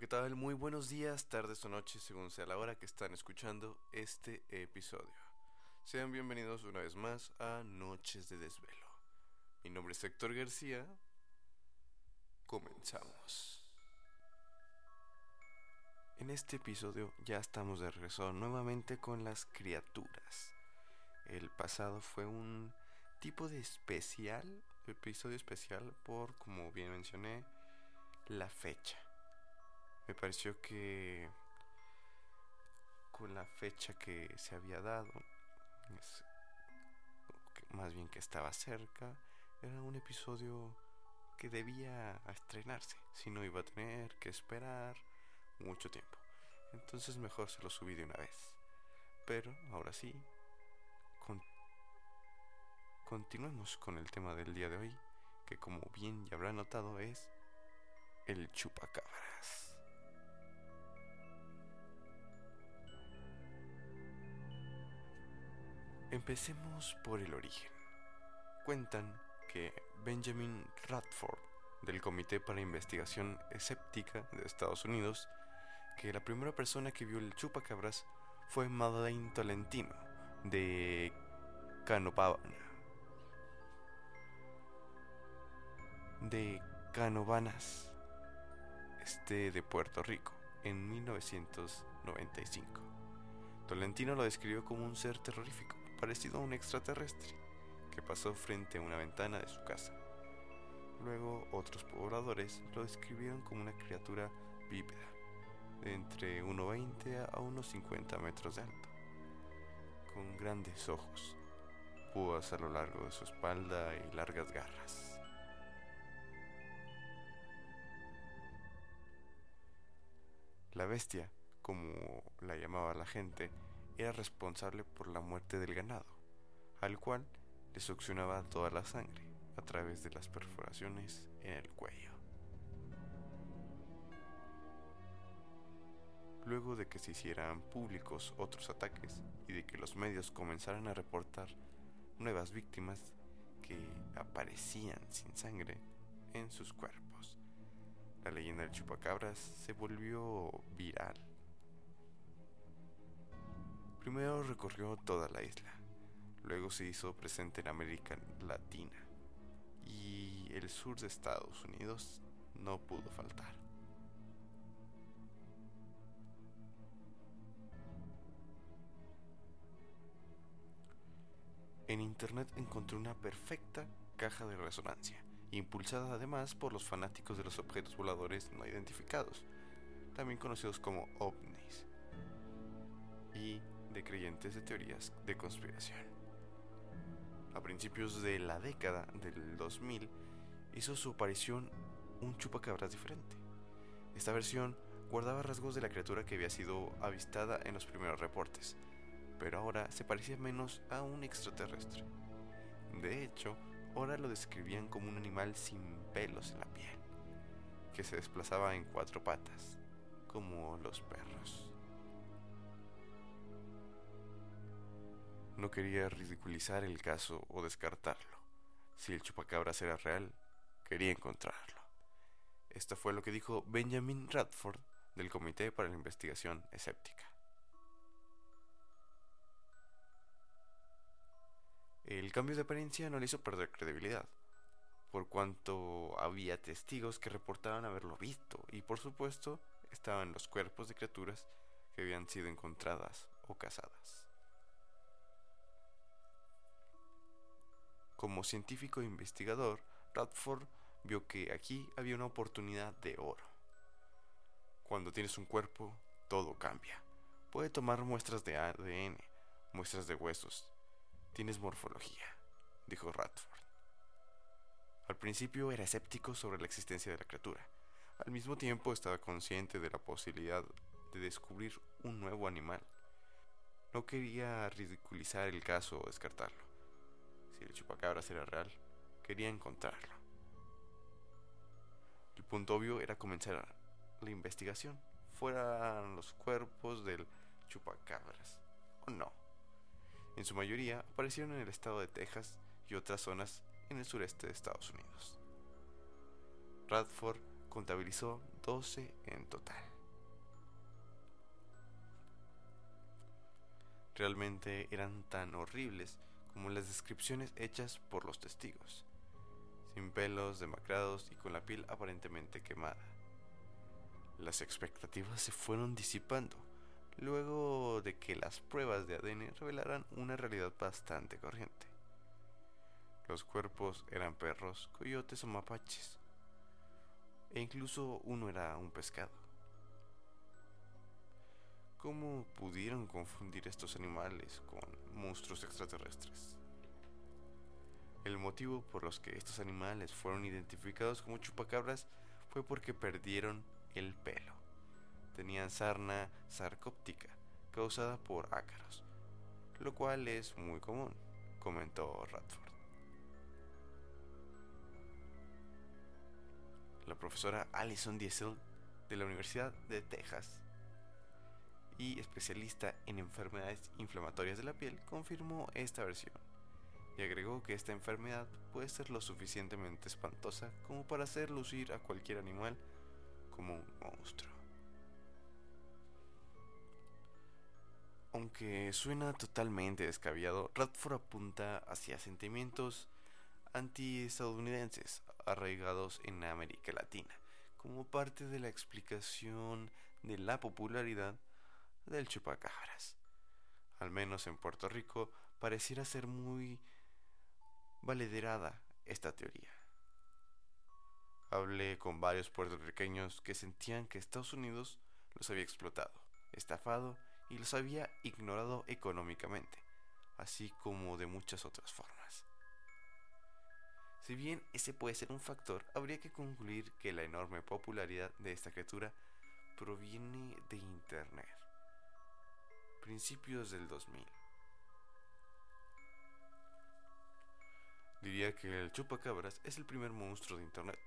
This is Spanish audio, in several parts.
¿qué tal? Muy buenos días, tardes o noches, según sea la hora que están escuchando este episodio. Sean bienvenidos una vez más a Noches de Desvelo. Mi nombre es Héctor García. Comenzamos. En este episodio ya estamos de regreso nuevamente con las criaturas. El pasado fue un tipo de especial, episodio especial por, como bien mencioné, la fecha me pareció que con la fecha que se había dado, más bien que estaba cerca, era un episodio que debía estrenarse, si no iba a tener que esperar mucho tiempo. Entonces mejor se lo subí de una vez. Pero ahora sí, continuemos con el tema del día de hoy, que como bien ya habrá notado es el chupacabras. Empecemos por el origen. Cuentan que Benjamin Radford, del Comité para Investigación Escéptica de Estados Unidos, que la primera persona que vio el chupacabras fue Madeleine Tolentino, de. De Canovanas, este de Puerto Rico, en 1995. Tolentino lo describió como un ser terrorífico, parecido a un extraterrestre, que pasó frente a una ventana de su casa. Luego otros pobladores lo describieron como una criatura bípeda, de entre 1,20 a unos 50 metros de alto, con grandes ojos, púas a lo largo de su espalda y largas garras. La bestia, como la llamaba la gente, era responsable por la muerte del ganado, al cual le succionaba toda la sangre a través de las perforaciones en el cuello. Luego de que se hicieran públicos otros ataques y de que los medios comenzaran a reportar nuevas víctimas que aparecían sin sangre en sus cuerpos, la leyenda del chupacabras se volvió viral Primero recorrió toda la isla, luego se hizo presente en América Latina y el sur de Estados Unidos no pudo faltar. En internet encontré una perfecta caja de resonancia, impulsada además por los fanáticos de los objetos voladores no identificados, también conocidos como ovnis. Y de creyentes de teorías de conspiración. A principios de la década del 2000 hizo su aparición un chupacabras diferente. Esta versión guardaba rasgos de la criatura que había sido avistada en los primeros reportes, pero ahora se parecía menos a un extraterrestre. De hecho, ahora lo describían como un animal sin pelos en la piel, que se desplazaba en cuatro patas, como los perros. No quería ridiculizar el caso o descartarlo. Si el chupacabras era real, quería encontrarlo. Esto fue lo que dijo Benjamin Radford del Comité para la Investigación Escéptica. El cambio de apariencia no le hizo perder credibilidad, por cuanto había testigos que reportaban haberlo visto y por supuesto estaban los cuerpos de criaturas que habían sido encontradas o cazadas. Como científico e investigador, Radford vio que aquí había una oportunidad de oro. Cuando tienes un cuerpo, todo cambia. Puede tomar muestras de ADN, muestras de huesos. Tienes morfología, dijo Radford. Al principio era escéptico sobre la existencia de la criatura. Al mismo tiempo estaba consciente de la posibilidad de descubrir un nuevo animal. No quería ridiculizar el caso o descartarlo chupacabras era real, quería encontrarlo. El punto obvio era comenzar la investigación, fueran los cuerpos del chupacabras o no. En su mayoría aparecieron en el estado de Texas y otras zonas en el sureste de Estados Unidos. Radford contabilizó 12 en total. Realmente eran tan horribles como las descripciones hechas por los testigos, sin pelos, demacrados y con la piel aparentemente quemada. Las expectativas se fueron disipando luego de que las pruebas de ADN revelaran una realidad bastante corriente. Los cuerpos eran perros, coyotes o mapaches, e incluso uno era un pescado. ¿Cómo pudieron confundir estos animales con monstruos extraterrestres? El motivo por los que estos animales fueron identificados como chupacabras fue porque perdieron el pelo. Tenían sarna sarcóptica causada por ácaros, lo cual es muy común, comentó Radford. La profesora Alison Diesel de la Universidad de Texas y especialista en enfermedades inflamatorias de la piel confirmó esta versión y agregó que esta enfermedad puede ser lo suficientemente espantosa como para hacer lucir a cualquier animal como un monstruo. Aunque suena totalmente descabellado, Radford apunta hacia sentimientos anti-estadounidenses arraigados en América Latina, como parte de la explicación de la popularidad del chupacabras. Al menos en Puerto Rico pareciera ser muy valederada esta teoría. Hablé con varios puertorriqueños que sentían que Estados Unidos los había explotado, estafado y los había ignorado económicamente, así como de muchas otras formas. Si bien ese puede ser un factor, habría que concluir que la enorme popularidad de esta criatura proviene de Internet. Principios del 2000. Diría que el chupacabras es el primer monstruo de Internet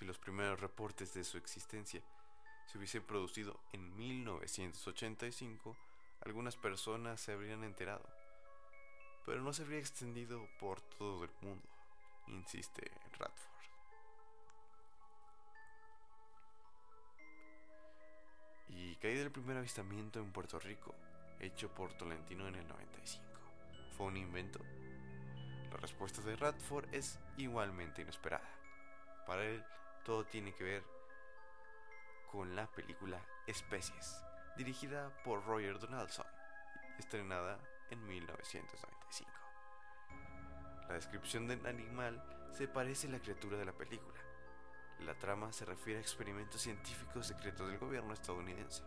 si los primeros reportes de su existencia se hubiesen producido en 1985, algunas personas se habrían enterado, pero no se habría extendido por todo el mundo, insiste Radford. Y caído el primer avistamiento en Puerto Rico, hecho por Tolentino en el 95. ¿Fue un invento? La respuesta de Radford es igualmente inesperada. Para él, todo tiene que ver con la película Especies, dirigida por Roger Donaldson, estrenada en 1995. La descripción del animal se parece a la criatura de la película. La trama se refiere a experimentos científicos secretos del gobierno estadounidense.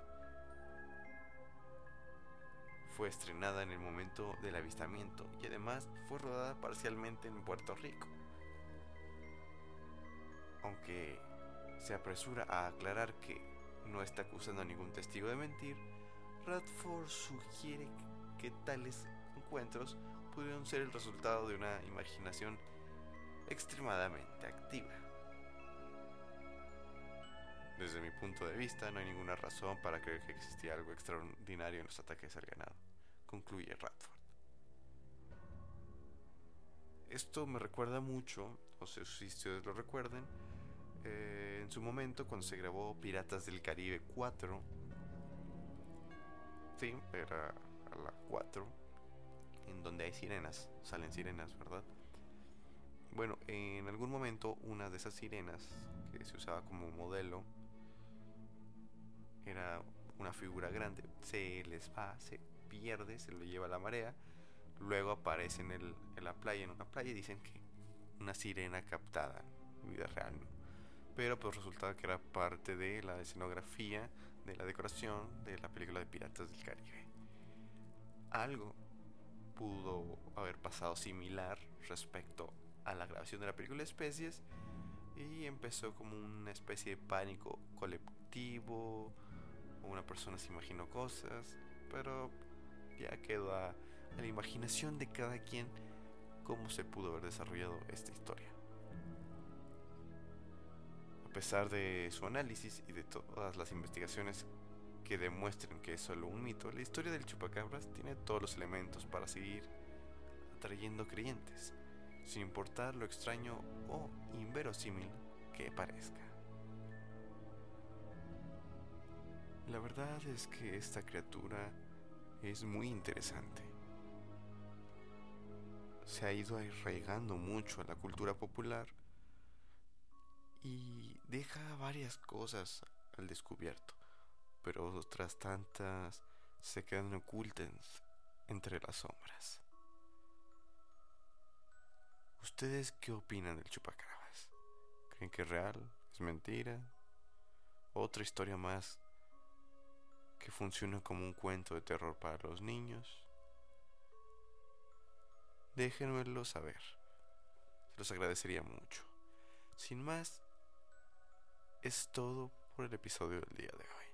Fue estrenada en el momento del avistamiento y además fue rodada parcialmente en Puerto Rico aunque se apresura a aclarar que no está acusando a ningún testigo de mentir, Radford sugiere que tales encuentros pudieron ser el resultado de una imaginación extremadamente activa. Desde mi punto de vista, no hay ninguna razón para creer que existía algo extraordinario en los ataques al ganado, concluye Radford. Esto me recuerda mucho, no sé si ustedes lo recuerden, eh, en su momento cuando se grabó Piratas del Caribe 4. Sí, era a la 4. En donde hay sirenas, salen sirenas, ¿verdad? Bueno, en algún momento una de esas sirenas que se usaba como modelo era una figura grande. Se les va, se pierde, se lo lleva la marea. Luego aparece en, el, la playa, en una playa, y dicen que una sirena captada vida real. pero pues resultaba que era parte de la escenografía, de la decoración de la película de Piratas del Caribe. Algo pudo haber pasado similar respecto a la grabación de la película Especies y empezó como una especie de pánico colectivo, una persona se imaginó cosas, pero ya quedó a la imaginación de cada quien cómo se pudo haber desarrollado esta historia. A pesar de su análisis y de todas las investigaciones que demuestren que es solo un mito, la historia del chupacabras tiene todos los elementos para seguir atrayendo creyentes, sin importar lo extraño o inverosímil que parezca. La verdad es que esta criatura es muy interesante. Se ha ido arraigando mucho a la cultura popular y deja varias cosas al descubierto, pero otras tantas se quedan ocultas entre las sombras. ¿Ustedes qué opinan del chupacabras? ¿Creen que es real? ¿Es mentira? ¿Otra historia más que funciona como un cuento de terror para los niños? Déjenmelo saber. Se los agradecería mucho. Sin más, es todo por el episodio del día de hoy.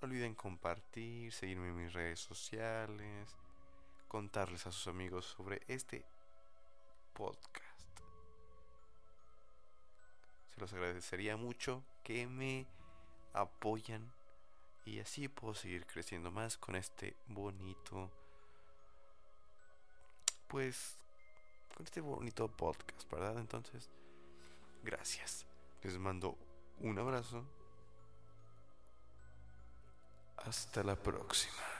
No olviden compartir, seguirme en mis redes sociales, contarles a sus amigos sobre este podcast. Se los agradecería mucho que me apoyan y así puedo seguir creciendo más con este bonito pues con este bonito podcast, ¿verdad? Entonces, gracias. Les mando un abrazo. Hasta la próxima.